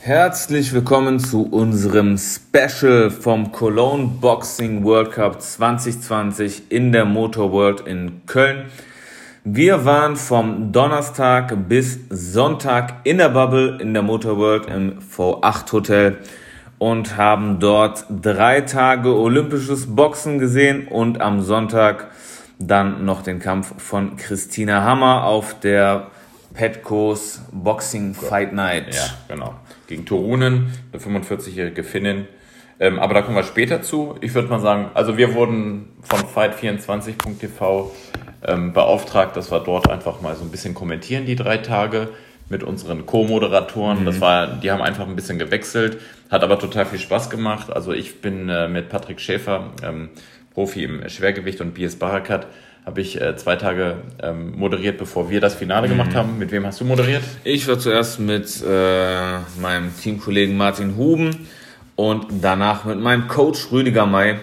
Herzlich willkommen zu unserem Special vom Cologne Boxing World Cup 2020 in der Motor World in Köln. Wir waren vom Donnerstag bis Sonntag in der Bubble in der Motor World im V8 Hotel und haben dort drei Tage olympisches Boxen gesehen und am Sonntag dann noch den Kampf von Christina Hammer auf der Petco's Boxing Fight Night. Ja, genau gegen Turunen, eine 45-jährige Finnin. Ähm, aber da kommen wir später zu. Ich würde mal sagen, also wir wurden von fight24.tv ähm, beauftragt, dass wir dort einfach mal so ein bisschen kommentieren, die drei Tage mit unseren Co-Moderatoren. Mhm. Das war, die haben einfach ein bisschen gewechselt, hat aber total viel Spaß gemacht. Also ich bin äh, mit Patrick Schäfer, ähm, Profi im Schwergewicht und BS Barakat, habe ich äh, zwei Tage ähm, moderiert, bevor wir das Finale mhm. gemacht haben. Mit wem hast du moderiert? Ich war zuerst mit äh, meinem Teamkollegen Martin Huben und danach mit meinem Coach Rüdiger May.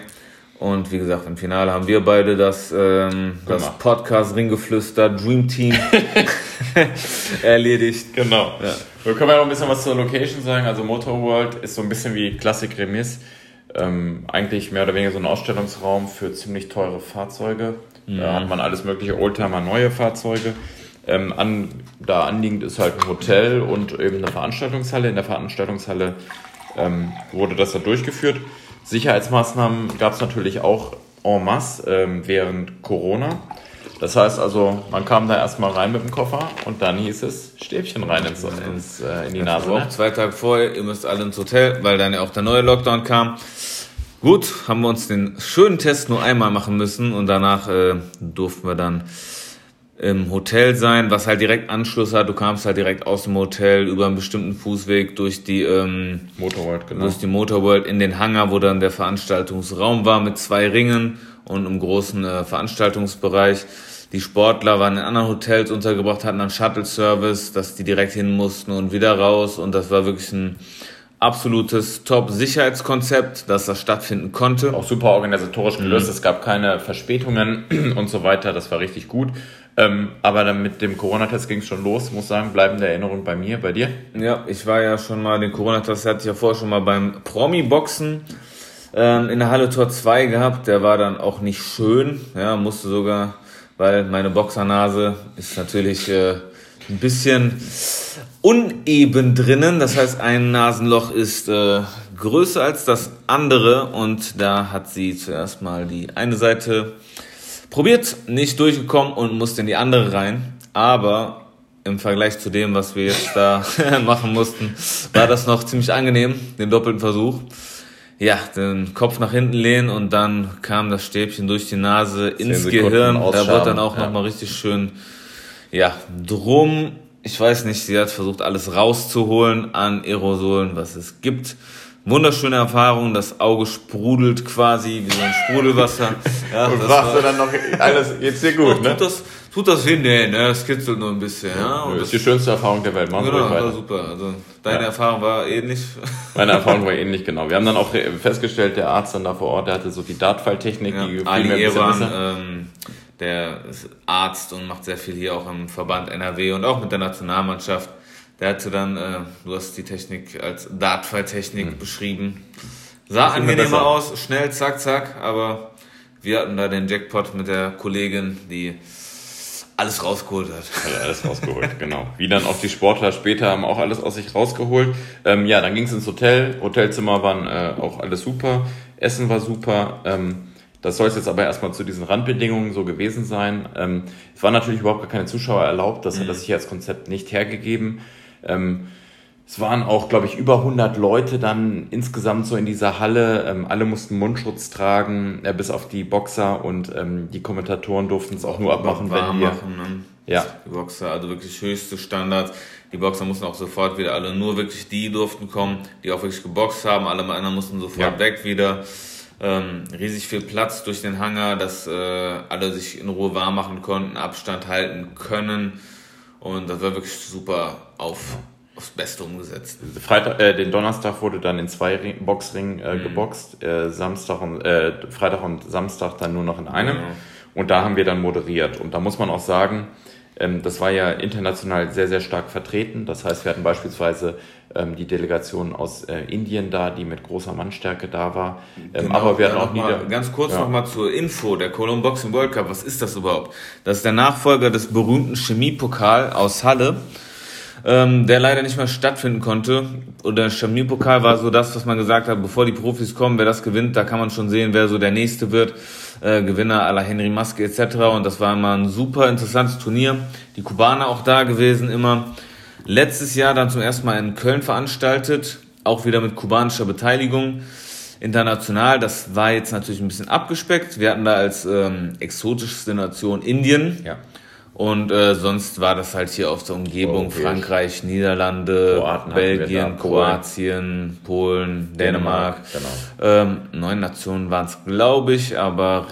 Und wie gesagt, im Finale haben wir beide das, ähm, das Podcast Ringgeflüster Dream Team erledigt. Genau. Ja. Wir können ja noch ein bisschen was zur Location sagen. Also Motor World ist so ein bisschen wie Classic Remis. Ähm, eigentlich mehr oder weniger so ein Ausstellungsraum für ziemlich teure Fahrzeuge. Mhm. Da hat man alles mögliche Oldtimer, neue Fahrzeuge. Ähm, an, da anliegend ist halt ein Hotel und eben eine Veranstaltungshalle. In der Veranstaltungshalle ähm, wurde das da durchgeführt. Sicherheitsmaßnahmen gab es natürlich auch en masse ähm, während Corona. Das heißt also, man kam da erstmal rein mit dem Koffer und dann hieß es Stäbchen rein ins, ins, äh, in die Nase. Ne? Zwei Tage vorher, ihr müsst alle ins Hotel, weil dann ja auch der neue Lockdown kam. Gut, haben wir uns den schönen Test nur einmal machen müssen und danach äh, durften wir dann im Hotel sein, was halt direkt Anschluss hat. Du kamst halt direkt aus dem Hotel über einen bestimmten Fußweg durch die ähm, Motorworld, genau. durch die Motorworld in den Hangar, wo dann der Veranstaltungsraum war mit zwei Ringen und einem großen äh, Veranstaltungsbereich. Die Sportler waren in anderen Hotels untergebracht, hatten dann Shuttle-Service, dass die direkt hin mussten und wieder raus. Und das war wirklich ein absolutes Top-Sicherheitskonzept, dass das stattfinden konnte. Auch super organisatorisch gelöst. Mhm. Es gab keine Verspätungen und so weiter. Das war richtig gut. Ähm, aber dann mit dem Corona-Test ging es schon los, muss sagen, bleibende Erinnerung bei mir, bei dir? Ja, ich war ja schon mal, den Corona-Test hatte ich ja vorher schon mal beim Promi-Boxen ähm, in der Halle Tor 2 gehabt. Der war dann auch nicht schön, ja, musste sogar, weil meine Boxernase ist natürlich äh, ein bisschen uneben drinnen. Das heißt, ein Nasenloch ist äh, größer als das andere und da hat sie zuerst mal die eine Seite probiert, nicht durchgekommen und musste in die andere rein. Aber im Vergleich zu dem, was wir jetzt da machen mussten, war das noch ziemlich angenehm, den doppelten Versuch. Ja, den Kopf nach hinten lehnen und dann kam das Stäbchen durch die Nase ins Gehirn. Da wird dann auch ja. nochmal richtig schön, ja, drum ich weiß nicht, sie hat versucht, alles rauszuholen an Aerosolen, was es gibt. Wunderschöne Erfahrung, das Auge sprudelt quasi wie so ein Sprudelwasser. Ja, und sagst du dann noch, alles geht's dir gut, ne? Tut das, tut das hin? Nee, ne, es kitzelt nur ein bisschen, ja. Und das ist die schönste Erfahrung der Welt, machen genau, war super. Also, deine ja. Erfahrung war ähnlich? Meine Erfahrung war ähnlich, genau. Wir haben dann auch festgestellt, der Arzt dann da vor Ort, der hatte so die Dartfalltechnik, ja, die Ali Eran, ähm, der ist Arzt und macht sehr viel hier auch im Verband NRW und auch mit der Nationalmannschaft. Der hatte dann, äh, du hast die Technik als Dartfall-Technik mhm. beschrieben. Sah angenehmer aus, schnell, zack, zack, aber wir hatten da den Jackpot mit der Kollegin, die alles rausgeholt hat. Also alles rausgeholt, genau. Wie dann auch die Sportler später haben auch alles aus sich rausgeholt. Ähm, ja, dann ging es ins Hotel. Hotelzimmer waren äh, auch alles super. Essen war super. Ähm, das soll es jetzt aber erstmal zu diesen Randbedingungen so gewesen sein. Ähm, es waren natürlich überhaupt gar keine Zuschauer erlaubt, das mhm. hat das Sicherheitskonzept nicht hergegeben. Ähm, es waren auch, glaube ich, über 100 Leute dann insgesamt so in dieser Halle. Ähm, alle mussten Mundschutz tragen, äh, bis auf die Boxer und ähm, die Kommentatoren durften es auch nur abmachen, wenn wir... Machen, ne? Ja. Die Boxer, also wirklich höchste Standards. Die Boxer mussten auch sofort wieder alle, nur wirklich die durften kommen, die auch wirklich geboxt haben. Alle anderen mussten sofort ja. weg wieder ähm, riesig viel Platz durch den Hangar, dass äh, alle sich in Ruhe warm machen konnten, Abstand halten können. Und das war wirklich super auf, aufs Beste umgesetzt. Freitag, äh, den Donnerstag wurde dann in zwei Ring, Boxringen äh, mhm. geboxt, äh, Samstag und, äh, Freitag und Samstag dann nur noch in einem. Ja. Und da haben wir dann moderiert. Und da muss man auch sagen, das war ja international sehr, sehr stark vertreten. Das heißt, wir hatten beispielsweise ähm, die Delegation aus äh, Indien da, die mit großer Mannstärke da war. Ähm, genau, aber wir hatten auch mal, Ganz kurz ja. nochmal zur Info, der Cologne Boxing World Cup, was ist das überhaupt? Das ist der Nachfolger des berühmten Chemiepokal aus Halle ähm, der leider nicht mehr stattfinden konnte. Und der Chemiepokal war so das, was man gesagt hat, bevor die Profis kommen, wer das gewinnt, da kann man schon sehen, wer so der Nächste wird. Äh, Gewinner la Henry Maske etc. Und das war immer ein super interessantes Turnier. Die Kubaner auch da gewesen immer. Letztes Jahr dann zum ersten Mal in Köln veranstaltet, auch wieder mit kubanischer Beteiligung. International, das war jetzt natürlich ein bisschen abgespeckt. Wir hatten da als ähm, exotischste Nation Indien. Ja. Und äh, sonst war das halt hier auf der Umgebung Europäisch. Frankreich, Niederlande, Kroaten Belgien, Kroatien, Polen, Dänemark. Genau. Ähm, neun Nationen waren es, glaube ich, aber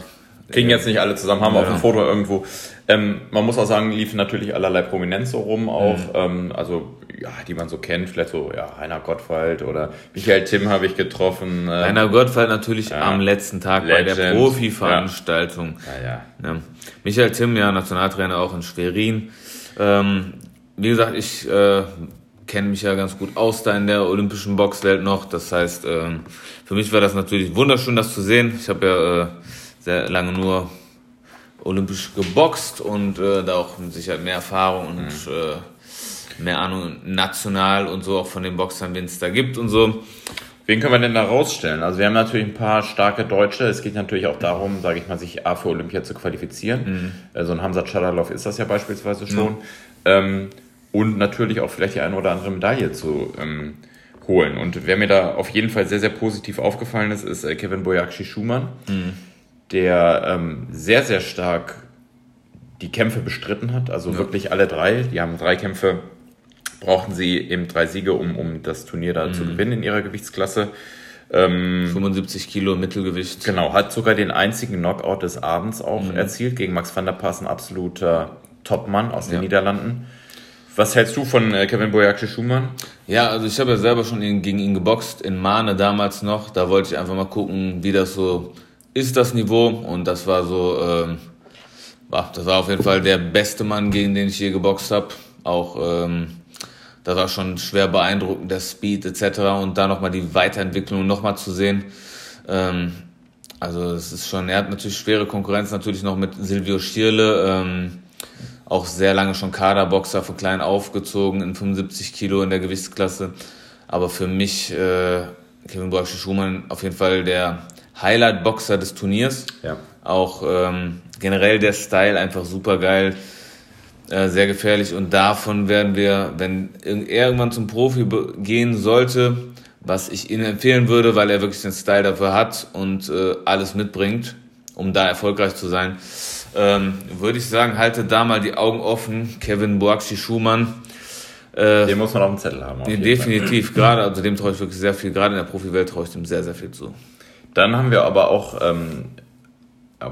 Kriegen jetzt nicht alle zusammen, haben ja. auf dem Foto irgendwo. Ähm, man muss auch sagen, liefen natürlich allerlei Prominenz so rum auch. Mhm. Ähm, also, ja, die man so kennt, vielleicht so, ja, Heiner Gottwald oder Michael Tim habe ich getroffen. Äh, Heiner Gottwald natürlich ja. am letzten Tag Legend. bei der Profi-Veranstaltung. Ja. Ja, Michael Tim, ja, Nationaltrainer auch in Schwerin. Ähm, wie gesagt, ich äh, kenne mich ja ganz gut aus da in der olympischen Boxwelt noch. Das heißt, äh, für mich war das natürlich wunderschön, das zu sehen. Ich habe ja äh, sehr lange nur olympisch geboxt und äh, da auch mit Sicherheit mehr Erfahrung und mhm. Mehr Ahnung national und so auch von den Boxern, wen es da gibt und so. Wen können wir denn da rausstellen? Also wir haben natürlich ein paar starke Deutsche. Es geht natürlich auch darum, sage ich mal, sich A für Olympia zu qualifizieren. Mhm. So also ein Hamza Chadalov ist das ja beispielsweise schon. Ja. Ähm, und natürlich auch vielleicht die eine oder andere Medaille zu ähm, holen. Und wer mir da auf jeden Fall sehr, sehr positiv aufgefallen ist, ist äh, Kevin Boyakshi Schumann. Mhm der ähm, sehr, sehr stark die Kämpfe bestritten hat. Also ja. wirklich alle drei. Die haben drei Kämpfe, brauchten sie eben drei Siege, um, um das Turnier da mhm. zu gewinnen in ihrer Gewichtsklasse. Ähm, 75 Kilo Mittelgewicht. Genau, hat sogar den einzigen Knockout des Abends auch mhm. erzielt gegen Max van der Paas, ein absoluter Topmann aus den ja. Niederlanden. Was hältst du von äh, Kevin Boyaksche Schumann? Ja, also ich habe ja selber schon gegen ihn geboxt, in Mahne damals noch. Da wollte ich einfach mal gucken, wie das so ist das Niveau und das war so, ähm, das war auf jeden Fall der beste Mann, gegen den ich je geboxt habe. Auch ähm, das war schon schwer beeindruckend, der Speed etc. Und da nochmal die Weiterentwicklung nochmal zu sehen. Ähm, also es ist schon, er hat natürlich schwere Konkurrenz natürlich noch mit Silvio Schierle, ähm, auch sehr lange schon Kaderboxer, von klein aufgezogen in 75 Kilo in der Gewichtsklasse. Aber für mich, äh, Kevin Borsche Schumann, auf jeden Fall der Highlight-Boxer des Turniers. Ja. Auch ähm, generell der Style einfach super geil, äh, sehr gefährlich. Und davon werden wir, wenn er irgendwann zum Profi gehen sollte, was ich Ihnen empfehlen würde, weil er wirklich den Style dafür hat und äh, alles mitbringt, um da erfolgreich zu sein, ähm, würde ich sagen, halte da mal die Augen offen. Kevin Boakshi Schumann. Äh, den muss man auf dem Zettel haben. definitiv, gerade, also dem traue ich wirklich sehr viel, gerade in der Profi-Welt traue ich dem sehr, sehr viel zu. Dann haben wir aber auch, ähm,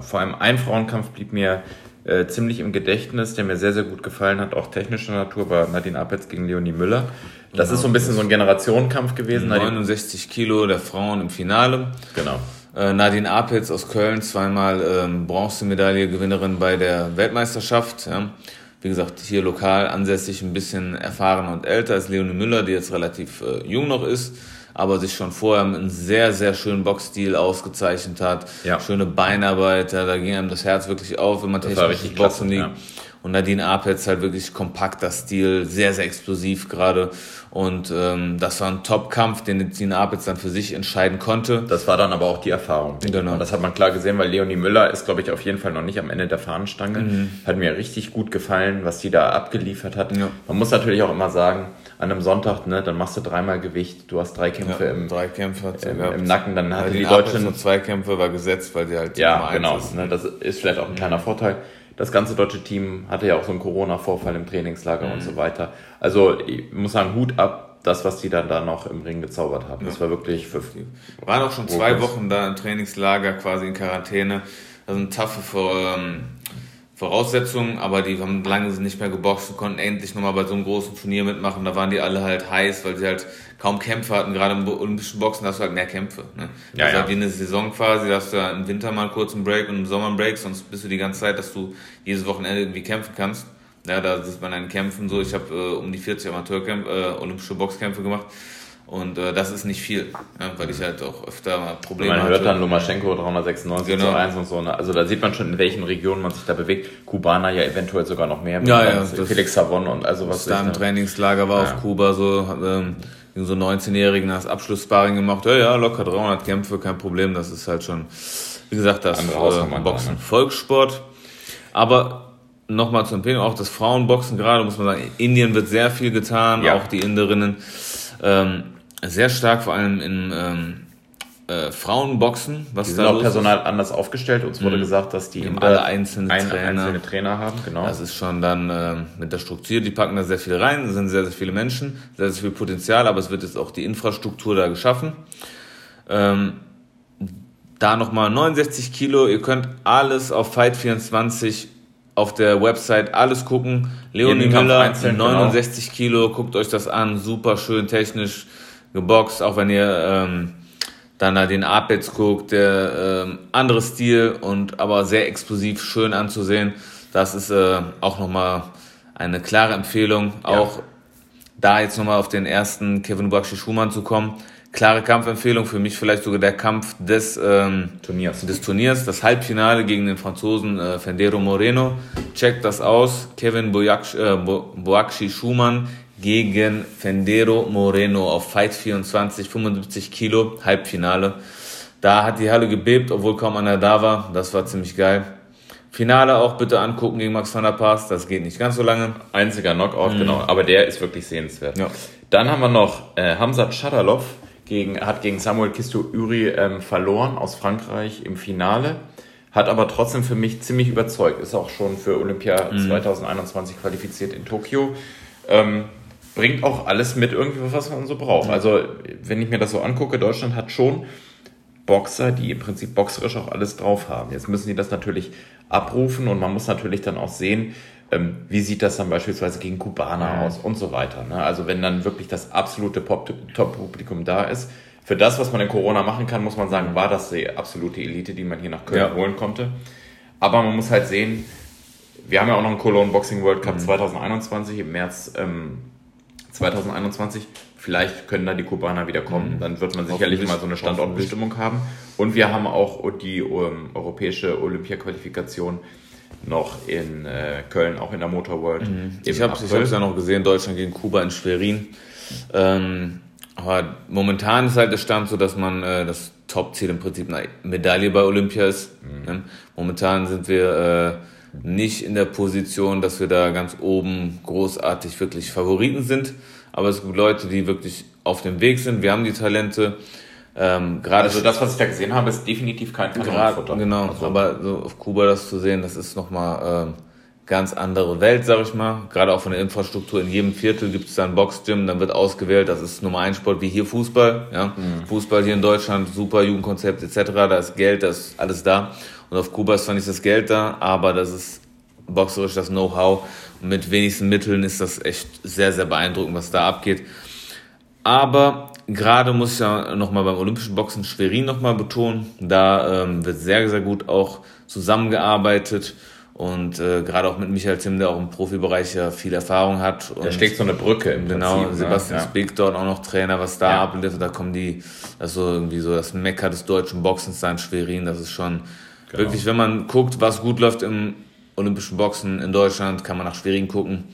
vor allem ein Frauenkampf blieb mir äh, ziemlich im Gedächtnis, der mir sehr, sehr gut gefallen hat, auch technischer Natur, war Nadine Apetz gegen Leonie Müller. Das genau. ist so ein bisschen so ein Generationenkampf gewesen. 69 Kilo der Frauen im Finale. Genau. Äh, Nadine Apetz aus Köln, zweimal ähm, Bronzemedaille-Gewinnerin bei der Weltmeisterschaft. Ja. Wie gesagt, hier lokal ansässig, ein bisschen erfahrener und älter als Leonie Müller, die jetzt relativ äh, jung noch ist aber sich schon vorher einen sehr, sehr schönen Boxstil ausgezeichnet hat. Ja. Schöne Beinarbeit, da ging einem das Herz wirklich auf, wenn man technisch Boxen liegt. Ja. Und Nadine Apetz halt wirklich kompakter Stil, sehr, sehr explosiv gerade. Und ähm, das war ein Top-Kampf, den Nadine Apetz dann für sich entscheiden konnte. Das war dann aber auch die Erfahrung. Genau. Und das hat man klar gesehen, weil Leonie Müller ist, glaube ich, auf jeden Fall noch nicht am Ende der Fahnenstange. Mhm. Hat mir richtig gut gefallen, was die da abgeliefert hat. Ja. Man muss natürlich auch immer sagen, an einem Sonntag, ne, dann machst du dreimal Gewicht, du hast drei Kämpfe ja, im, drei Kämpfe im, im, Nacken, dann hatte die, die Deutschen zwei Kämpfe war gesetzt, weil sie halt ja genau, ist. Ne, das ist vielleicht auch ein kleiner Vorteil. Das ganze deutsche Team hatte ja auch so einen Corona-Vorfall im Trainingslager mhm. und so weiter. Also ich muss sagen, Hut ab, das, was die dann da noch im Ring gezaubert haben. Ja. Das war wirklich für. Waren auch schon zwei Wochen da im Trainingslager, quasi in Quarantäne. Das sind taffe ähm, Voraussetzungen, aber die haben lange nicht mehr geboxt und konnten endlich nochmal bei so einem großen Turnier mitmachen. Da waren die alle halt heiß, weil sie halt kaum Kämpfe hatten. Gerade im olympischen Boxen hast du halt mehr Kämpfe. Ne? Ja, das ist ja. halt wie eine Saison quasi, da hast du ja im Winter mal einen kurzen Break und im Sommer einen Break, sonst bist du die ganze Zeit, dass du jedes Wochenende irgendwie kämpfen kannst. Ja, da sieht man einen Kämpfen so. Ich habe äh, um die 40 Amateurkämpfe, äh, olympische Boxkämpfe gemacht. Und äh, das ist nicht viel, ja, weil ich halt auch öfter mal Probleme hatte. Man hört dann Lomaschenko 396 genau. zu 1 und so. Ne? Also da sieht man schon, in welchen Regionen man sich da bewegt. Kubaner ja eventuell sogar noch mehr. Ja, ja. Felix Savon und also was. Da im ne? Trainingslager war ja. auf Kuba so, ähm, so 19-Jährigen das Abschlusssparring gemacht. Ja, ja, locker 300 Kämpfe, kein Problem. Das ist halt schon, wie gesagt, das äh, Boxen. Ne? Volkssport. Aber nochmal zur Empfehlung, auch das Frauenboxen gerade, muss man sagen, in Indien wird sehr viel getan, ja. auch die Inderinnen. Ähm, sehr stark, vor allem in ähm, äh, Frauenboxen. Was die sind auch personal ist. anders aufgestellt. Uns wurde mhm. gesagt, dass die, alle einzelne, ein, Trainer. einzelne Trainer haben. Genau. Das ist schon dann äh, mit der Struktur. Die packen da sehr viel rein. Es sind sehr, sehr viele Menschen, sehr, sehr viel Potenzial, aber es wird jetzt auch die Infrastruktur da geschaffen. Ähm, da nochmal 69 Kilo. Ihr könnt alles auf Fight24 auf der Website alles gucken. Leonie Müller, 69 genau. Kilo, guckt euch das an, super schön technisch geboxt, auch wenn ihr ähm, dann da den Apex guckt, der ähm, anderes Stil und aber sehr explosiv, schön anzusehen. Das ist äh, auch nochmal eine klare Empfehlung. Ja. Auch da jetzt nochmal auf den ersten Kevin Bakshi Schumann zu kommen. Klare Kampfempfehlung, für mich vielleicht sogar der Kampf des, ähm, Turniers. des Turniers, das Halbfinale gegen den Franzosen äh, Fendero Moreno. Checkt das aus. Kevin Boakshi äh, Schumann gegen Fendero Moreno auf Fight 24, 75 Kilo, Halbfinale. Da hat die Halle gebebt, obwohl kaum einer da war. Das war ziemlich geil. Finale auch bitte angucken gegen Max van der Paas. Das geht nicht ganz so lange. Einziger Knockout, mhm. genau. Aber der ist wirklich sehenswert. Ja. Dann haben wir noch äh, Hamzat Shadalov gegen, hat gegen Samuel Kisto Uri ähm, verloren aus Frankreich im Finale. Hat aber trotzdem für mich ziemlich überzeugt. Ist auch schon für Olympia mhm. 2021 qualifiziert in Tokio. Ähm, bringt auch alles mit irgendwie, was man so braucht. Also, wenn ich mir das so angucke, Deutschland hat schon Boxer, die im Prinzip boxerisch auch alles drauf haben. Jetzt müssen die das natürlich abrufen und man muss natürlich dann auch sehen, ähm, wie sieht das dann beispielsweise gegen Kubaner aus und so weiter. Ne? Also wenn dann wirklich das absolute Top-Publikum da ist, für das, was man in Corona machen kann, muss man sagen, war das die absolute Elite, die man hier nach Köln ja. holen konnte. Aber man muss halt sehen, wir haben ja auch noch einen Cologne Boxing World Cup mhm. 2021 im März ähm, 2021. Vielleicht können da die Kubaner wieder kommen. Mhm. Dann wird man sicherlich mal so eine Standortbestimmung haben. Und wir haben auch die um, ähm, europäische Olympia-Qualifikation noch in äh, Köln, auch in der Motor World. Mhm. Ich habe es ja noch gesehen, Deutschland gegen Kuba in Schwerin. Ähm, aber momentan ist halt der Stand so, dass man äh, das Top-Ziel im Prinzip eine Medaille bei Olympia ist. Mhm. Ne? Momentan sind wir äh, nicht in der Position, dass wir da ganz oben großartig wirklich Favoriten sind. Aber es gibt Leute, die wirklich auf dem Weg sind. Wir haben die Talente. Ähm, gerade also das, was ich da gesehen habe, ist definitiv kein Kanonenfutter. Genau, also. aber so auf Kuba das zu sehen, das ist nochmal ähm, ganz andere Welt, sag ich mal. Gerade auch von der Infrastruktur. In jedem Viertel gibt es da ein Boxgym, dann wird ausgewählt. Das ist Nummer ein Sport wie hier Fußball. Ja? Mhm. Fußball hier in Deutschland, super Jugendkonzept etc. Da ist Geld, da ist alles da. Und auf Kuba ist zwar nicht das Geld da, aber das ist boxerisch das Know-how. Mit wenigsten Mitteln ist das echt sehr, sehr beeindruckend, was da abgeht. Aber gerade muss ich ja nochmal beim Olympischen Boxen Schwerin nochmal betonen. Da ähm, wird sehr, sehr gut auch zusammengearbeitet. Und äh, gerade auch mit Michael Tim, der auch im Profibereich ja viel Erfahrung hat. Und da steckt so eine Brücke im Genau, Prinzip, ne? Sebastian ja. Spick dort auch noch Trainer, was da ja. abliefert. Da kommen die, also irgendwie so das Mecker des deutschen Boxens da in Schwerin. Das ist schon genau. wirklich, wenn man guckt, was gut läuft im Olympischen Boxen in Deutschland, kann man nach Schwerin gucken.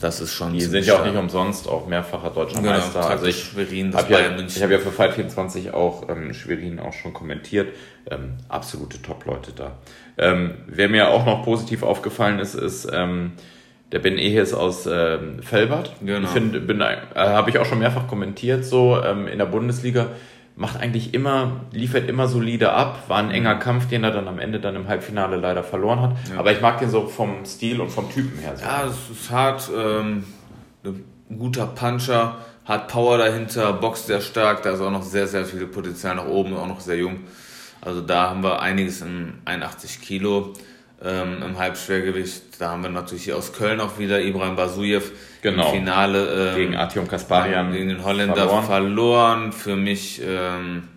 Das ist schon. Die sind ja auch nicht umsonst auch mehrfacher deutscher genau, Meister. Also ich Schwerin, das hab ja, ich habe ja für Fight 24 auch ähm, Schwerin auch schon kommentiert. Ähm, absolute Top-Leute da. Ähm, wer mir auch noch positiv aufgefallen ist, ist ähm, der Ben Ehes aus ähm, Felbert. Genau. Ich finde, bin, äh, habe ich auch schon mehrfach kommentiert so ähm, in der Bundesliga macht eigentlich immer, liefert immer solide ab. War ein enger Kampf, den er dann am Ende dann im Halbfinale leider verloren hat. Ja. Aber ich mag den so vom Stil und vom Typen her. So. Ja, es ist hart, ähm, ein guter Puncher, hat Power dahinter, boxt sehr stark, da ist auch noch sehr, sehr viel Potenzial nach oben, auch noch sehr jung. Also da haben wir einiges in 81 Kilo ähm, im Halbschwergewicht. Da haben wir natürlich hier aus Köln auch wieder Ibrahim Basuyev genau. im Finale ähm, gegen Artyom Kasparian gegen den Holländer verloren. verloren. Für mich ähm,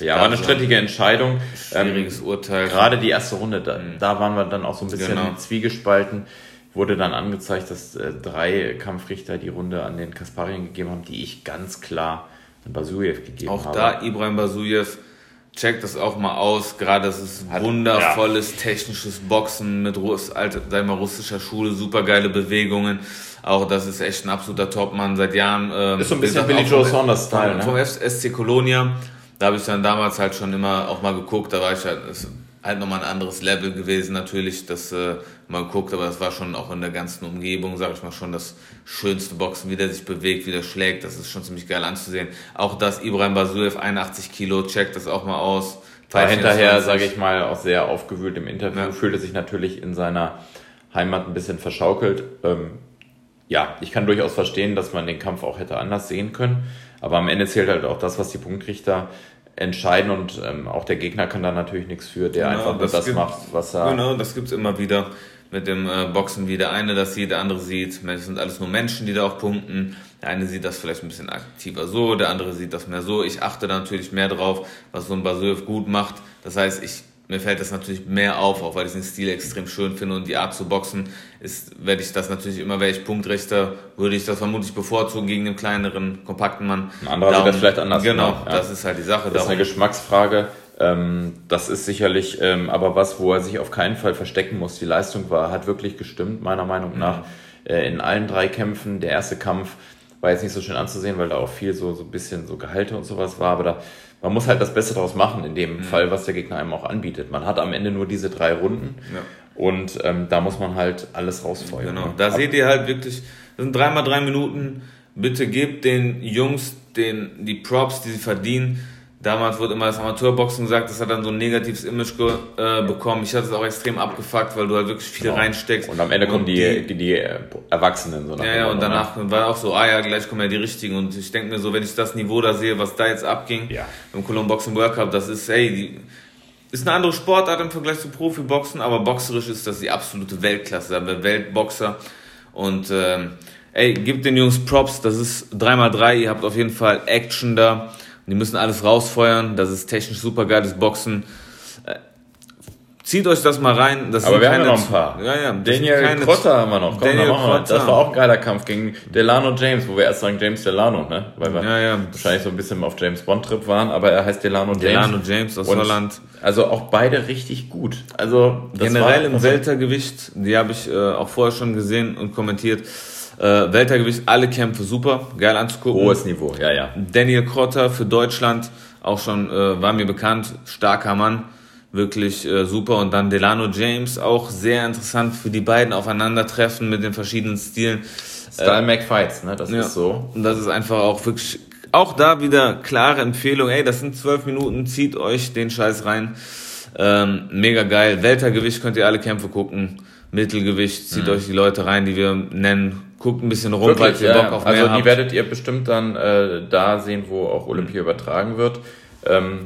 ja, war eine strittige Entscheidung. Schwieriges ähm, Urteil. Gerade die erste Runde, da, da waren wir dann auch so ein bisschen genau. zwiegespalten. wurde dann angezeigt, dass äh, drei Kampfrichter die Runde an den Kasparien gegeben haben, die ich ganz klar an Basuyev gegeben auch habe. Auch da Ibrahim Basuyev checkt das auch mal aus. Gerade das ist Hat, wundervolles ja. technisches Boxen mit Russ, alte, sag mal, russischer Schule, super geile Bewegungen. Auch das ist echt ein absoluter Topmann seit Jahren. Ähm, ist so ein bisschen Billy Joe Saunders Style, ne? Vom SC Colonia. Da habe ich dann damals halt schon immer auch mal geguckt. Da war ich halt, halt nochmal ein anderes Level gewesen natürlich, dass äh, man guckt, aber das war schon auch in der ganzen Umgebung, sage ich mal, schon das schönste Boxen, wie der sich bewegt, wie der schlägt, das ist schon ziemlich geil anzusehen. Auch das Ibrahim Basuev, 81 Kilo, checkt das auch mal aus. War hinterher, sage ich mal, auch sehr aufgewühlt im Interview, ja. fühlte sich natürlich in seiner Heimat ein bisschen verschaukelt. Ähm, ja, ich kann durchaus verstehen, dass man den Kampf auch hätte anders sehen können, aber am Ende zählt halt auch das, was die Punktrichter entscheiden und ähm, auch der Gegner kann da natürlich nichts für, der genau, einfach das, das gibt, macht, was er. Genau, das gibt's immer wieder mit dem äh, Boxen, wie der eine das sieht, der andere sieht. Es sind alles nur Menschen, die da auch punkten. Der eine sieht das vielleicht ein bisschen aktiver so, der andere sieht das mehr so. Ich achte da natürlich mehr drauf, was so ein Basurf gut macht. Das heißt, ich mir fällt das natürlich mehr auf, auch weil ich den Stil extrem schön finde und die Art zu boxen ist, werde ich das natürlich immer, wäre ich Punktrichter, würde ich das vermutlich bevorzugen gegen den kleineren, kompakten Mann. Ein anderer Darum, das vielleicht anders. Genau, ja. das ist halt die Sache. Das ist eine Geschmacksfrage. Ähm, das ist sicherlich ähm, aber was, wo er sich auf keinen Fall verstecken muss. Die Leistung war, hat wirklich gestimmt, meiner Meinung nach. Mhm. Äh, in allen drei Kämpfen, der erste Kampf war jetzt nicht so schön anzusehen, weil da auch viel so, so ein bisschen so Gehalte und sowas war, aber da man muss halt das Beste daraus machen, in dem mhm. Fall, was der Gegner einem auch anbietet. Man hat am Ende nur diese drei Runden ja. und ähm, da muss man halt alles rausfeuern. Genau, da Ab seht ihr halt wirklich, das sind dreimal drei Minuten. Bitte gebt den Jungs den, die Props, die sie verdienen. Damals wurde immer das Amateurboxen gesagt, das hat dann so ein negatives Image äh, bekommen. Ich hatte es auch extrem abgefuckt, weil du halt wirklich viel genau. reinsteckst. Und am Ende kommen die, die, die Erwachsenen. So ja, ja, und danach ne? war auch so, ah ja, gleich kommen ja die Richtigen. Und ich denke mir so, wenn ich das Niveau da sehe, was da jetzt abging, ja. im Cologne Boxing World Cup, das ist, ey, die, ist eine andere Sportart im Vergleich zu Profiboxen, aber boxerisch ist das die absolute Weltklasse, da Weltboxer. Und ähm, ey, gebt den Jungs Props, das ist 3x3, ihr habt auf jeden Fall Action da. Die müssen alles rausfeuern. Das ist technisch super geiles Boxen. Äh, zieht euch das mal rein. Das Aber wir haben noch ein paar. Ja, ja. Daniel Krotter haben wir noch. Komm, Daniel Krotter. Das war auch ein geiler Kampf gegen Delano James, wo wir erst sagen James Delano, ne? Weil wir ja, ja. wahrscheinlich so ein bisschen auf James Bond Trip waren, aber er heißt Delano James. Delano James aus Und Holland. Also auch beide richtig gut. Also generell im Weltergewicht, die habe ich äh, auch vorher schon gesehen und kommentiert äh, Weltergewicht, alle Kämpfe super, geil anzugucken. Hohes Niveau, ja, ja. Daniel Krotter für Deutschland, auch schon, äh, war mir bekannt, starker Mann, wirklich äh, super. Und dann Delano James, auch sehr interessant für die beiden Aufeinandertreffen mit den verschiedenen Stilen. Style äh, Mac Fights, ne, das ja. ist so. Und das ist einfach auch wirklich, auch da wieder klare Empfehlung, ey, das sind zwölf Minuten, zieht euch den Scheiß rein. Ähm, mega geil. Weltergewicht könnt ihr alle Kämpfe gucken. Mittelgewicht, zieht mhm. euch die Leute rein, die wir nennen guckt ein bisschen rum, Wirklich, weil ihr Bock auf mehr Also die habt. werdet ihr bestimmt dann äh, da sehen, wo auch Olympia mhm. übertragen wird. Ähm,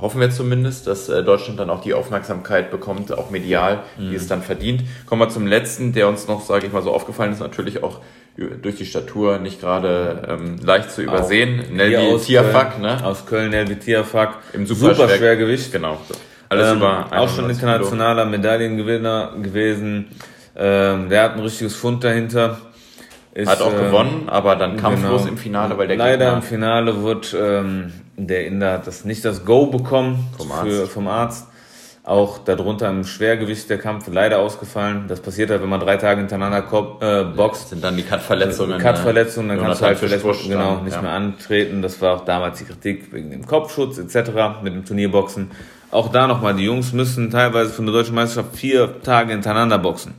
hoffen wir zumindest, dass äh, Deutschland dann auch die Aufmerksamkeit bekommt, auch medial, mhm. die es dann verdient. Kommen wir zum letzten, der uns noch, sage ich mal, so aufgefallen ist, natürlich auch durch die Statur nicht gerade ähm, leicht zu übersehen. Nelvi Tierfuck, ne? Aus Köln, Nelvi Tierfuck. Im super, super Schwergewicht. Genau. Alles ähm, über Auch schon internationaler. Medaillengewinner gewesen. Ähm, der hat ein richtiges Fund dahinter. Ist, hat auch äh, gewonnen, aber dann kampflos genau. im Finale, weil der Leider Gegner im Finale wird ähm, der Inder hat das nicht das Go bekommen vom Arzt. Für, vom Arzt. Auch darunter im Schwergewicht der Kampf leider ausgefallen. Das passiert halt, wenn man drei Tage hintereinander äh, boxt. sind dann die Cut-Verletzungen. Ne? Cut-Verletzungen, dann kannst du halt vielleicht genau, nicht ja. mehr antreten. Das war auch damals die Kritik wegen dem Kopfschutz etc. mit dem Turnierboxen. Auch da nochmal, die Jungs müssen teilweise von der deutschen Meisterschaft vier Tage hintereinander boxen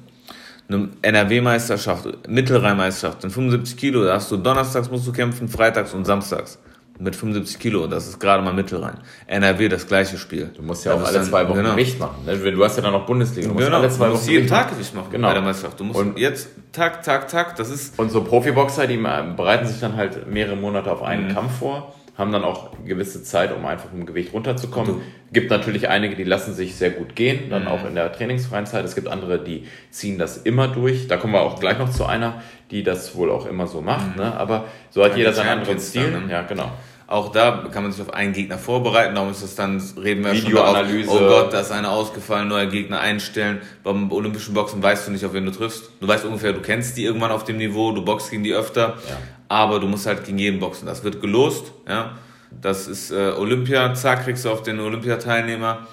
eine NRW-Meisterschaft, Mittelrhein-Meisterschaft, in 75 Kilo, da hast du donnerstags musst du kämpfen, freitags und samstags. Mit 75 Kilo, das ist gerade mal Mittelrhein. NRW, das gleiche Spiel. Du musst ja auch alle dann, zwei Wochen genau. Gewicht machen. Ne? Du hast ja dann noch Bundesliga. Du musst genau, alle zwei du musst Wochen jeden Tag Gewicht machen genau. bei der Meisterschaft. Du musst und jetzt Tag, Tag, Tag, das ist... Und so Profiboxer, die bereiten sich dann halt mehrere Monate auf einen mhm. Kampf vor haben dann auch gewisse Zeit, um einfach im Gewicht runterzukommen. Du. Gibt natürlich einige, die lassen sich sehr gut gehen, dann mhm. auch in der trainingsfreien Zeit. Es gibt andere, die ziehen das immer durch. Da kommen wir auch gleich noch zu einer, die das wohl auch immer so macht. Mhm. Ne? Aber so hat ja, jeder seinen anderen Stil. Dann, ne? Ja, genau. Auch da kann man sich auf einen Gegner vorbereiten, darum ist es dann, reden wir schon darauf, oh Gott, da ist einer ausgefallen, neuer Gegner einstellen. Beim olympischen Boxen weißt du nicht, auf wen du triffst. Du weißt ungefähr, du kennst die irgendwann auf dem Niveau, du boxst gegen die öfter, ja. Aber du musst halt gegen jeden boxen. Das wird gelost, ja. Das ist äh, Olympia, zack, kriegst du auf den Olympiateilnehmer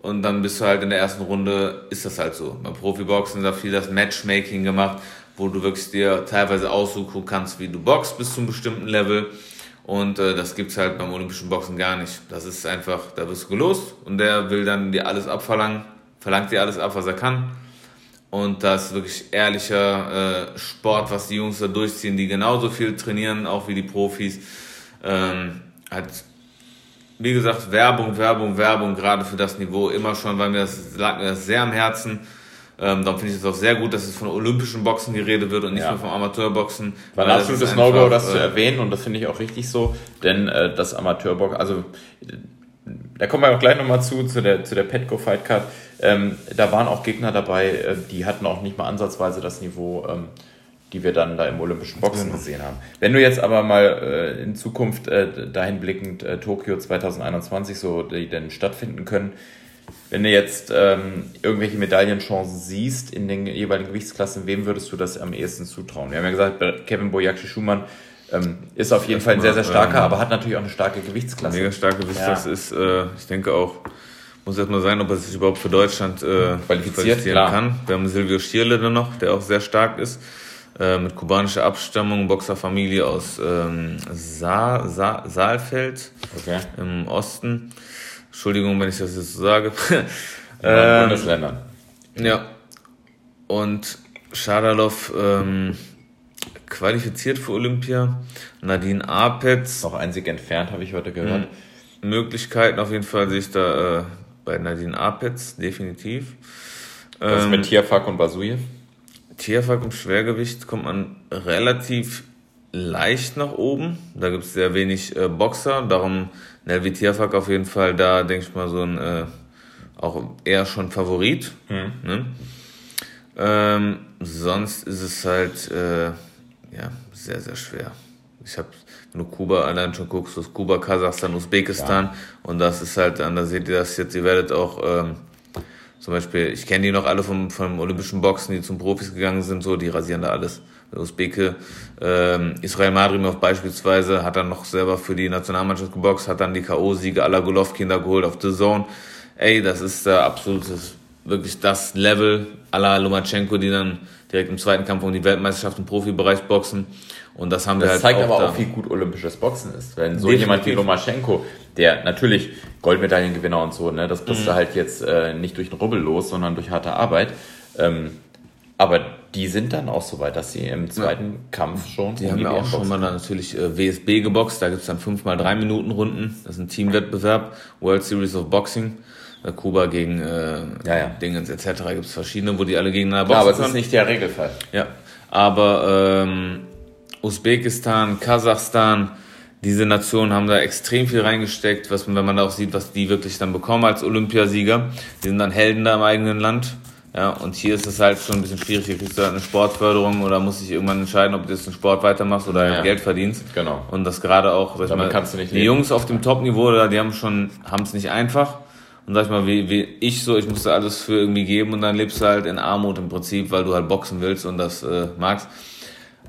und dann bist du halt in der ersten Runde, ist das halt so. Beim Profiboxen ist da viel das Matchmaking gemacht, wo du wirklich dir teilweise aussuchen kannst, wie du boxst bis zu einem bestimmten Level und äh, das gibt's halt beim olympischen Boxen gar nicht. Das ist einfach, da wirst du gelost und der will dann dir alles abverlangen, verlangt dir alles ab, was er kann. Und das ist wirklich ehrlicher äh, Sport, was die Jungs da durchziehen, die genauso viel trainieren, auch wie die Profis. Ähm, hat, wie gesagt, Werbung, Werbung, Werbung, gerade für das Niveau immer schon, weil mir das lag mir das sehr am Herzen. Ähm, dann finde ich es auch sehr gut, dass es von olympischen Boxen geredet wird und nicht ja. nur vom Amateurboxen. War ein absolutes No-Go, das äh, zu erwähnen und das finde ich auch richtig so, denn äh, das Amateurboxen, also da kommen wir auch gleich nochmal zu, zu der, zu der Petco Fight Card. Ähm, da waren auch Gegner dabei, äh, die hatten auch nicht mal ansatzweise das Niveau, ähm, die wir dann da im olympischen Boxen genau. gesehen haben. Wenn du jetzt aber mal äh, in Zukunft äh, dahin blickend äh, Tokio 2021 so die denn stattfinden können, wenn du jetzt ähm, irgendwelche Medaillenchancen siehst in den jeweiligen Gewichtsklassen, wem würdest du das am ehesten zutrauen? Wir haben ja gesagt, Kevin Boyakshi Schumann ähm, ist auf jeden Fall ein sehr, sehr starker, ähm, aber hat natürlich auch eine starke Gewichtsklasse. Mega starke Gewichtsklasse ja. ist, äh, ich denke auch, muss erst mal sein, ob er sich überhaupt für Deutschland äh, qualifizieren klar. kann. Wir haben Silvio Schierle dann noch, der auch sehr stark ist, äh, mit kubanischer Abstammung, Boxerfamilie aus ähm, Sa Sa Saalfeld okay. im Osten. Entschuldigung, wenn ich das jetzt so sage. Ja, ähm, Bundesländern. Ja. Und Schadalov ähm, qualifiziert für Olympia. Nadine Apetz. Noch ein Sieg entfernt, habe ich heute gehört. Hm. Möglichkeiten auf jeden Fall sehe ich da äh, bei Nadine Apetz, definitiv. Was ähm, mit Tierfak und Basujev? Tierfak im Schwergewicht kommt man relativ leicht nach oben. Da gibt es sehr wenig äh, Boxer, darum Nelvi Tierfak auf jeden Fall da, denke ich mal, so ein äh, auch eher schon Favorit. Mhm. Ne? Ähm, sonst ist es halt äh, ja sehr, sehr schwer. Ich habe, wenn du Kuba allein schon guckst, das Kuba, Kasachstan, Usbekistan ja. und das ist halt, dann da seht ihr das jetzt, ihr werdet auch ähm, zum Beispiel, ich kenne die noch alle vom, vom olympischen Boxen, die zum Profis gegangen sind, so, die rasieren da alles. Usbeke, ähm, Israel Madrimov beispielsweise hat dann noch selber für die Nationalmannschaft geboxt, hat dann die K.O.-Siege aller Golovkin da geholt auf The Zone. Ey, das ist da absolutes, wirklich das Level aller Lomachenko, die dann direkt im zweiten Kampf um die Weltmeisterschaft im Profibereich boxen. Und das haben das wir halt zeigt aber auch, wie gut olympisches Boxen ist. Wenn so Definitiv. jemand wie Lomachenko, der natürlich Goldmedaillengewinner und so, ne, das bist mhm. du halt jetzt äh, nicht durch den Rubbel los, sondern durch harte Arbeit. Ähm, aber die sind dann auch so weit, dass sie im zweiten ja. Kampf schon. Die haben ja auch schon mal dann natürlich äh, WSB geboxt, da gibt's dann fünf mal drei Minuten Runden. Das ist ein Teamwettbewerb, World Series of Boxing. Äh, Kuba gegen äh, ja, ja. Dingens etc. gibt's verschiedene, wo die alle gegeneinander boxen. Ja, aber es ist nicht der Regelfall. Ja. Aber ähm, Usbekistan, Kasachstan, diese Nationen haben da extrem viel reingesteckt, was wenn man da auch sieht, was die wirklich dann bekommen als Olympiasieger. Die sind dann Helden da im eigenen Land. Ja, und hier ist es halt schon ein bisschen schwierig. Hier kriegst du halt eine Sportförderung oder musst dich irgendwann entscheiden, ob du jetzt einen Sport weitermachst oder ja. Geld verdienst. Genau. Und das gerade auch, sag ich mal, kannst du nicht die leben. Jungs auf dem Top-Niveau, die haben schon, haben es nicht einfach. Und sag ich mal, wie, wie ich so, ich musste alles für irgendwie geben und dann lebst du halt in Armut im Prinzip, weil du halt boxen willst und das äh, magst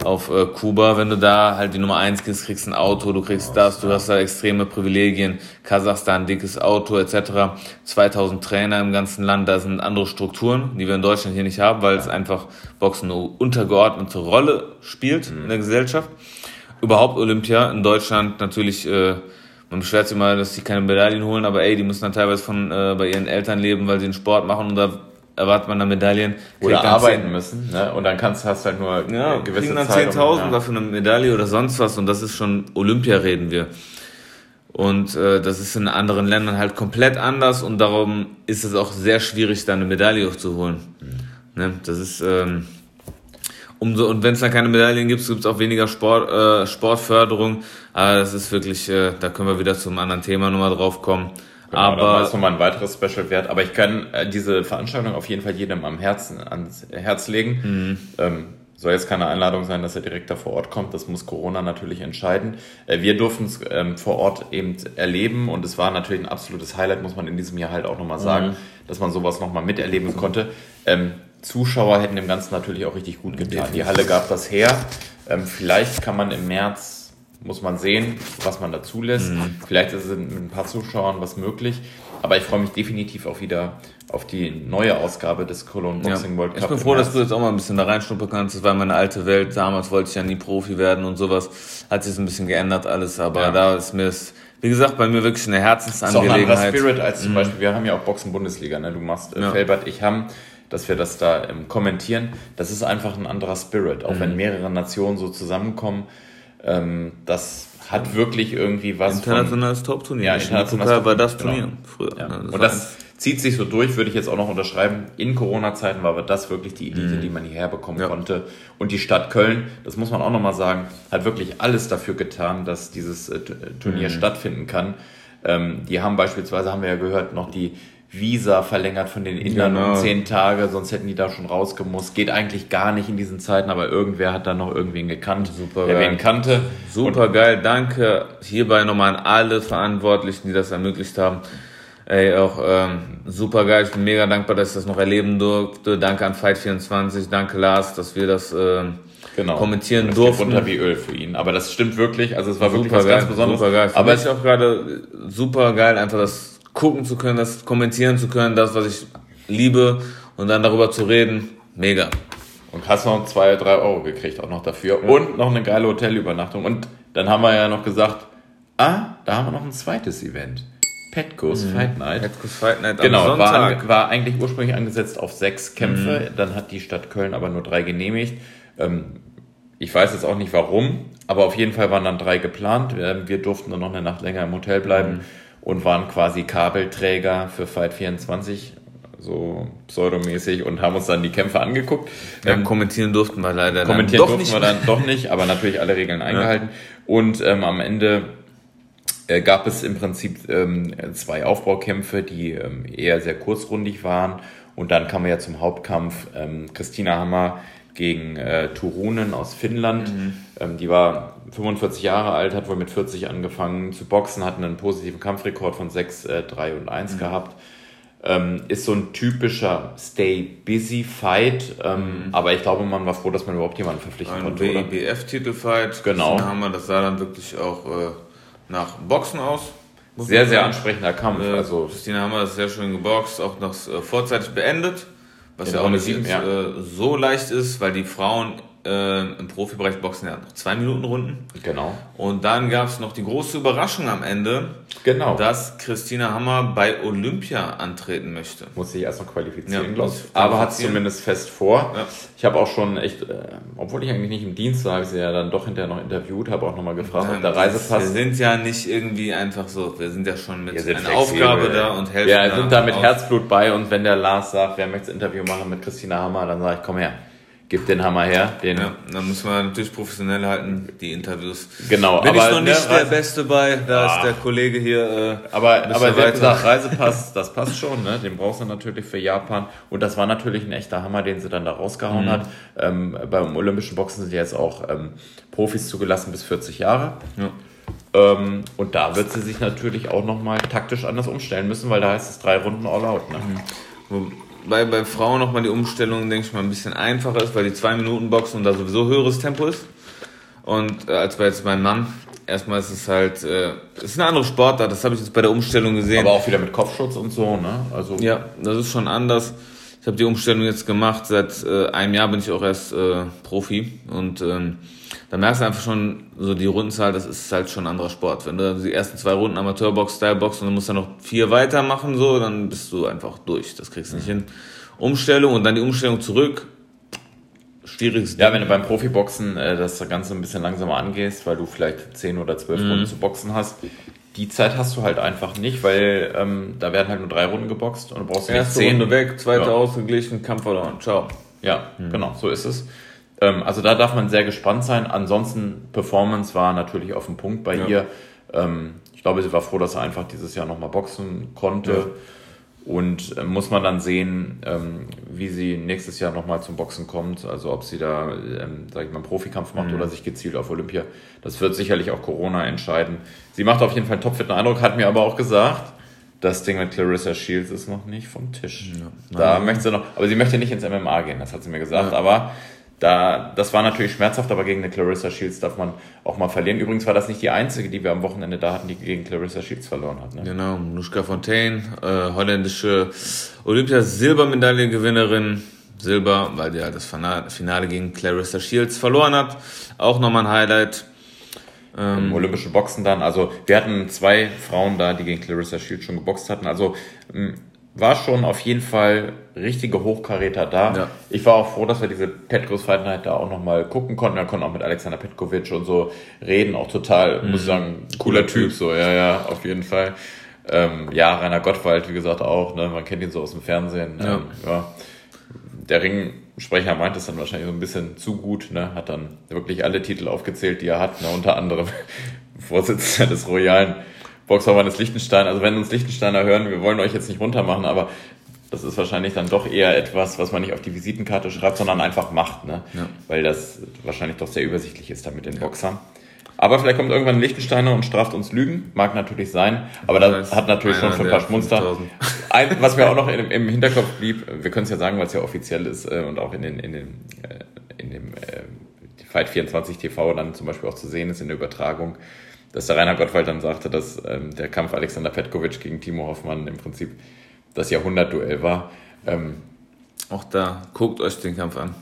auf äh, Kuba, wenn du da halt die Nummer eins kriegst, kriegst ein Auto, du kriegst das, du hast da extreme Privilegien, Kasachstan, dickes Auto etc. 2000 Trainer im ganzen Land, da sind andere Strukturen, die wir in Deutschland hier nicht haben, weil es einfach Boxen eine untergeordnete Rolle spielt in der Gesellschaft. Überhaupt Olympia in Deutschland natürlich, äh, man beschwert sich immer, dass die keine Medaillen holen, aber ey, die müssen dann teilweise von äh, bei ihren Eltern leben, weil sie einen Sport machen und da erwartet man dann Medaillen. Oder arbeiten 10, müssen, ne? Und dann kannst, hast halt nur ja, gewisse dann 10.000 ja. dafür eine Medaille oder sonst was und das ist schon Olympia reden wir. Und äh, das ist in anderen Ländern halt komplett anders und darum ist es auch sehr schwierig, da eine Medaille aufzuholen. Mhm. Ne? Das ist ähm, umso und wenn es dann keine Medaillen gibt, gibt es auch weniger Sport, äh, Sportförderung. Aber das ist wirklich, äh, da können wir wieder zum anderen Thema nochmal drauf kommen. Genau, aber das ist nochmal ein weiteres Special wert. Aber ich kann äh, diese Veranstaltung auf jeden Fall jedem am Herzen ans Herz legen. Mhm. Ähm, Soll jetzt keine Einladung sein, dass er direkt da vor Ort kommt. Das muss Corona natürlich entscheiden. Äh, wir durften es ähm, vor Ort eben erleben und es war natürlich ein absolutes Highlight, muss man in diesem Jahr halt auch nochmal sagen, mhm. dass man sowas nochmal miterleben konnte. Ähm, Zuschauer hätten dem Ganzen natürlich auch richtig gut getan. Die Halle gab das her. Ähm, vielleicht kann man im März, muss man sehen, was man da zulässt. Mhm. Vielleicht ist es mit ein paar Zuschauern was möglich. Aber ich freue mich definitiv auch wieder auf die neue Ausgabe des Cologne Boxing ja. World Cup. Ich bin froh, dass du jetzt auch mal ein bisschen da reinschnuppern kannst. Das war meine alte Welt. Damals wollte ich ja nie Profi werden und sowas. Hat sich ein bisschen geändert alles, aber ja. da ist mir es, wie gesagt, bei mir wirklich eine Herzensangelegenheit. Das ist auch ein anderer Spirit als zum mhm. Beispiel, wir haben ja auch Boxen Bundesliga, ne? Du machst, äh, ja. Felbert, ich haben dass wir das da ähm, kommentieren. Das ist einfach ein anderer Spirit, auch mhm. wenn mehrere Nationen so zusammenkommen. Ähm, das hat wirklich irgendwie was. Internationales Top-Turnier. Ja, internationales war das Turnier genau. früher. Ja. Das und das zieht sich so durch, würde ich jetzt auch noch unterschreiben. In Corona-Zeiten war aber das wirklich die Elite, mhm. die man hierher bekommen ja. konnte. Und die Stadt Köln, das muss man auch nochmal sagen, hat wirklich alles dafür getan, dass dieses äh, Turnier mhm. stattfinden kann. Ähm, die haben beispielsweise, haben wir ja gehört, noch die Visa verlängert von den Indern genau. um zehn Tage, sonst hätten die da schon rausgemusst. Geht eigentlich gar nicht in diesen Zeiten, aber irgendwer hat da noch irgendwen gekannt, Super der geil. wen kannte. Super Und geil, danke hierbei nochmal an alle Verantwortlichen, die das ermöglicht haben. Ey, auch ähm, super geil. Ich bin mega dankbar, dass ich das noch erleben durfte. Danke an Fight24, danke Lars, dass wir das äh, genau. kommentieren das durften. runter wie Öl für ihn. Aber das stimmt wirklich. Also es war super wirklich was geil, ganz Besonderes. Super geil. Aber es ist auch gerade super geil, einfach das gucken zu können, das kommentieren zu können, das, was ich liebe und dann darüber zu reden, mega. Und hast noch zwei, drei Euro gekriegt auch noch dafür ja. und noch eine geile Hotelübernachtung. Und dann haben wir ja noch gesagt, ah, da haben wir noch ein zweites Event. Petco's mhm. Fight Night. Petco's Fight Night genau, war, war, eigentlich ursprünglich angesetzt auf sechs Kämpfe. Mhm. Dann hat die Stadt Köln aber nur drei genehmigt. Ähm, ich weiß jetzt auch nicht warum, aber auf jeden Fall waren dann drei geplant. Wir durften dann noch eine Nacht länger im Hotel bleiben. Mhm und waren quasi Kabelträger für Fight 24 so pseudomäßig und haben uns dann die Kämpfe angeguckt. Ja, ähm, kommentieren durften wir leider kommentieren dann doch durften nicht. wir dann doch nicht, aber natürlich alle Regeln eingehalten. Ja. Und ähm, am Ende äh, gab es im Prinzip ähm, zwei Aufbaukämpfe, die ähm, eher sehr kurzrundig waren. Und dann kam ja zum Hauptkampf ähm, Christina Hammer gegen äh, Turunen aus Finnland. Mhm. Ähm, die war 45 Jahre alt, hat wohl mit 40 angefangen zu boxen, hat einen positiven Kampfrekord von 6, äh, 3 und 1 mhm. gehabt. Ähm, ist so ein typischer Stay-Busy-Fight, ähm, mhm. aber ich glaube, man war froh, dass man überhaupt jemanden verpflichten ein konnte. Ein BBF-Titelfight. Genau. Haben wir, das sah dann wirklich auch äh, nach Boxen aus. Sehr, sehr ansprechender Kampf. Äh, also Christina Hammer ist sehr schön geboxt, auch noch äh, vorzeitig beendet. Was ja auch nicht ja. Äh, so leicht ist, weil die Frauen äh, im Profibereich boxen ja noch zwei Minuten Runden. Genau. Und dann gab es noch die große Überraschung am Ende, genau. dass Christina Hammer bei Olympia antreten möchte. Muss sich erst noch qualifizieren, ja, glaube ich. Aber hat es zumindest fest vor. Ja. Ich habe auch schon echt, äh, obwohl ich eigentlich nicht im Dienst war, habe ich sie ja dann doch hinterher noch interviewt, habe auch nochmal gefragt, ob der Reisepass. Wir sind ja nicht irgendwie einfach so, wir sind ja schon mit einer Aufgabe da und helfen. Ja, wir sind da mit Herzblut bei und wenn der Lars sagt, wer möchte das Interview machen mit Christina Hammer, dann sage ich, komm her gib den Hammer her. Den ja, dann müssen wir natürlich professionell halten, die Interviews. Genau, Bin aber ich noch nicht der, der Beste bei, da ah, ist der Kollege hier. Äh, aber aber wie gesagt, Reisepass, das passt schon, ne? Den brauchst du natürlich für Japan. Und das war natürlich ein echter Hammer, den sie dann da rausgehauen mhm. hat. Ähm, beim Olympischen Boxen sind jetzt auch ähm, Profis zugelassen bis 40 Jahre. Ja. Ähm, und da wird sie sich natürlich auch nochmal taktisch anders umstellen müssen, weil da heißt es drei Runden all out. Ne? Mhm bei, bei Frauen nochmal die Umstellung, denke ich mal, ein bisschen einfacher ist, weil die zwei Minuten Boxen und da sowieso höheres Tempo ist. Und äh, als bei jetzt meinem Mann, erstmal ist es halt, äh, es ist eine andere Sportart, das habe ich jetzt bei der Umstellung gesehen. Aber auch wieder mit Kopfschutz und so, ne? Also ja, das ist schon anders. Ich habe die Umstellung jetzt gemacht, seit äh, einem Jahr bin ich auch erst äh, Profi und ähm, da merkst du einfach schon, so die Rundenzahl, das ist halt schon ein anderer Sport. Wenn du die ersten zwei Runden Amateurbox, Stylebox und du musst dann noch vier weitermachen, so, dann bist du einfach durch. Das kriegst du nicht hin. Umstellung und dann die Umstellung zurück. Schwieriges Ja, wenn du beim Profiboxen äh, das Ganze ein bisschen langsamer angehst, weil du vielleicht zehn oder zwölf mhm. Runden zu boxen hast, die Zeit hast du halt einfach nicht, weil ähm, da werden halt nur drei Runden geboxt und du brauchst Erste zehn. Runde weg, zweite ja. ausgeglichen, Kampf verloren. Ciao. Ja, mhm. genau, so ist es. Ähm, also da darf man sehr gespannt sein. Ansonsten, Performance war natürlich auf dem Punkt bei ja. ihr. Ähm, ich glaube, sie war froh, dass sie einfach dieses Jahr nochmal boxen konnte. Ja. Und äh, muss man dann sehen, ähm, wie sie nächstes Jahr nochmal zum Boxen kommt. Also ob sie da, ähm, sag ich mal, einen Profikampf macht mhm. oder sich gezielt auf Olympia. Das wird sicherlich auch Corona entscheiden. Sie macht auf jeden Fall einen topfitten Eindruck, hat mir aber auch gesagt, das Ding mit Clarissa Shields ist noch nicht vom Tisch. Ja. Da möchte sie noch, aber sie möchte nicht ins MMA gehen, das hat sie mir gesagt. Ja. Aber da, das war natürlich schmerzhaft, aber gegen eine Clarissa Shields darf man auch mal verlieren. Übrigens war das nicht die einzige, die wir am Wochenende da hatten, die gegen Clarissa Shields verloren hat. Ne? Genau, Nuschka Fontaine, äh, holländische Olympia-Silbermedaillengewinnerin. Silber, weil die halt das Finale gegen Clarissa Shields verloren hat. Auch nochmal ein Highlight. Ähm, Olympische Boxen dann. Also wir hatten zwei Frauen da, die gegen Clarissa Shields schon geboxt hatten. Also war schon auf jeden Fall richtige Hochkaräter da. Ja. Ich war auch froh, dass wir diese Petros Fight Night da auch nochmal gucken konnten. Wir konnten auch mit Alexander Petkovic und so reden. Auch total, mhm. muss ich sagen, cooler Typ. So, ja, ja, auf jeden Fall. Ähm, ja, Rainer Gottwald, wie gesagt, auch. Ne? Man kennt ihn so aus dem Fernsehen. Ja. Ähm, ja. Der Ringsprecher meint es dann wahrscheinlich so ein bisschen zu gut. Ne? Hat dann wirklich alle Titel aufgezählt, die er hat. Ne? Unter anderem Vorsitzender des Royalen Boxverbandes Liechtenstein. Also wenn uns Liechtensteiner hören, wir wollen euch jetzt nicht runtermachen, aber das ist wahrscheinlich dann doch eher etwas, was man nicht auf die Visitenkarte schreibt, sondern einfach macht, ne? Ja. Weil das wahrscheinlich doch sehr übersichtlich ist da mit den Boxern. Aber vielleicht kommt irgendwann ein Liechtensteiner und straft uns Lügen. Mag natürlich sein. Aber das, das hat natürlich schon für ein paar Schmunster. Ein, was mir auch noch im, im Hinterkopf blieb, wir können es ja sagen, weil es ja offiziell ist äh, und auch in, den, in, den, äh, in dem äh, Fight 24 TV dann zum Beispiel auch zu sehen ist in der Übertragung dass der Rainer Gottwald dann sagte, dass ähm, der Kampf Alexander Petkovic gegen Timo Hoffmann im Prinzip das Jahrhundertduell war. Ähm, Auch da, guckt euch den Kampf an.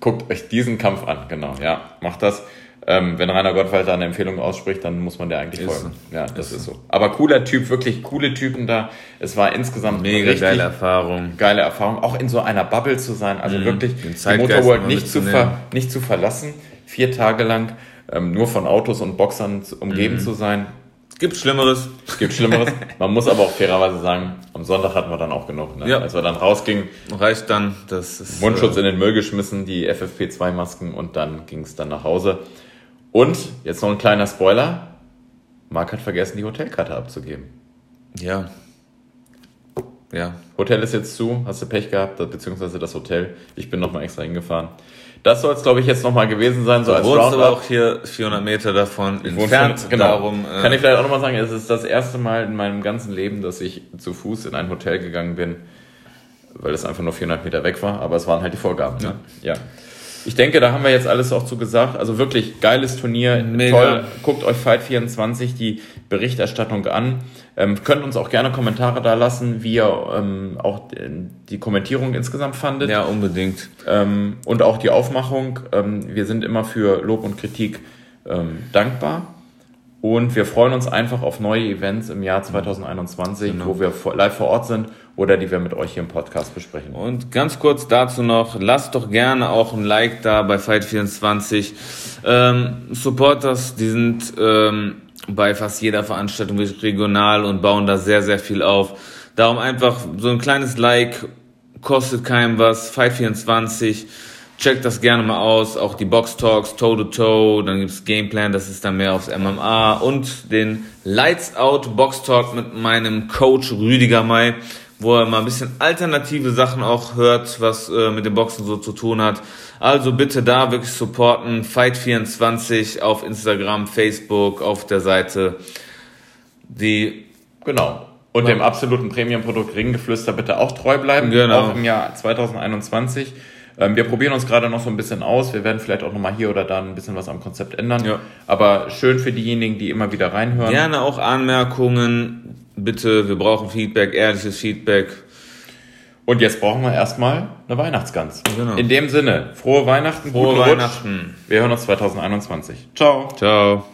Guckt euch diesen Kampf an, genau, ja, macht das. Ähm, wenn Rainer Gottwald da eine Empfehlung ausspricht, dann muss man der eigentlich ist folgen. So. Ja, das ist, ist so. Aber cooler Typ, wirklich coole Typen da. Es war insgesamt mega geile Erfahrung. Geile Erfahrung, auch in so einer Bubble zu sein, also mhm. wirklich die Motorworld nicht zu, ver, nicht zu verlassen, vier Tage lang ähm, nur von Autos und Boxern umgeben mhm. zu sein. Es gibt Schlimmeres. Es gibt Schlimmeres. Man muss aber auch fairerweise sagen, am Sonntag hatten wir dann auch genug. Ne? Ja. Als wir dann rausgingen, reicht dann. Das ist, Mundschutz äh, in den Müll geschmissen, die FFP2-Masken und dann ging es dann nach Hause. Und jetzt noch ein kleiner Spoiler. Marc hat vergessen, die Hotelkarte abzugeben. Ja. Ja. Hotel ist jetzt zu, hast du Pech gehabt, beziehungsweise das Hotel. Ich bin nochmal extra hingefahren. Das soll es, glaube ich, jetzt nochmal gewesen sein. So du als wohnst aber auch hier 400 Meter davon entfernt. Genau. Darum, äh Kann ich vielleicht auch nochmal sagen, es ist das erste Mal in meinem ganzen Leben, dass ich zu Fuß in ein Hotel gegangen bin, weil es einfach nur 400 Meter weg war, aber es waren halt die Vorgaben. Ja. Ne? ja. Ich denke, da haben wir jetzt alles auch zu gesagt. Also wirklich geiles Turnier, Mega. toll. Guckt euch Fight 24 die Berichterstattung an. Ähm, könnt uns auch gerne Kommentare da lassen, wie ihr ähm, auch die Kommentierung insgesamt fandet. Ja, unbedingt. Ähm, und auch die Aufmachung. Ähm, wir sind immer für Lob und Kritik ähm, dankbar. Und wir freuen uns einfach auf neue Events im Jahr 2021, genau. wo wir live vor Ort sind oder die wir mit euch hier im Podcast besprechen. Und ganz kurz dazu noch, lasst doch gerne auch ein Like da bei Fight24. Ähm, Supporters, die sind ähm, bei fast jeder Veranstaltung regional und bauen da sehr, sehr viel auf. Darum einfach so ein kleines Like, kostet keinem was, Fight24, checkt das gerne mal aus, auch die Box Talks, Toe to Toe, dann gibt's Gameplan, das ist dann mehr aufs MMA und den Lights Out Box Talk mit meinem Coach Rüdiger May, wo er mal ein bisschen alternative Sachen auch hört, was äh, mit dem Boxen so zu tun hat. Also bitte da wirklich supporten. Fight24 auf Instagram, Facebook, auf der Seite. Die. Genau. Und dem absoluten Premium-Produkt Ringgeflüster bitte auch treu bleiben. Genau. Auch im Jahr 2021. Ähm, wir probieren uns gerade noch so ein bisschen aus. Wir werden vielleicht auch nochmal hier oder da ein bisschen was am Konzept ändern. Ja. Aber schön für diejenigen, die immer wieder reinhören. Gerne auch Anmerkungen. Bitte, wir brauchen Feedback, ehrliches Feedback. Und jetzt brauchen wir erstmal eine Weihnachtsgans. Genau. In dem Sinne, frohe Weihnachten, frohe Weihnachten. Rutsch. Wir hören uns 2021. Ciao. Ciao.